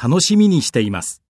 楽しみにしています。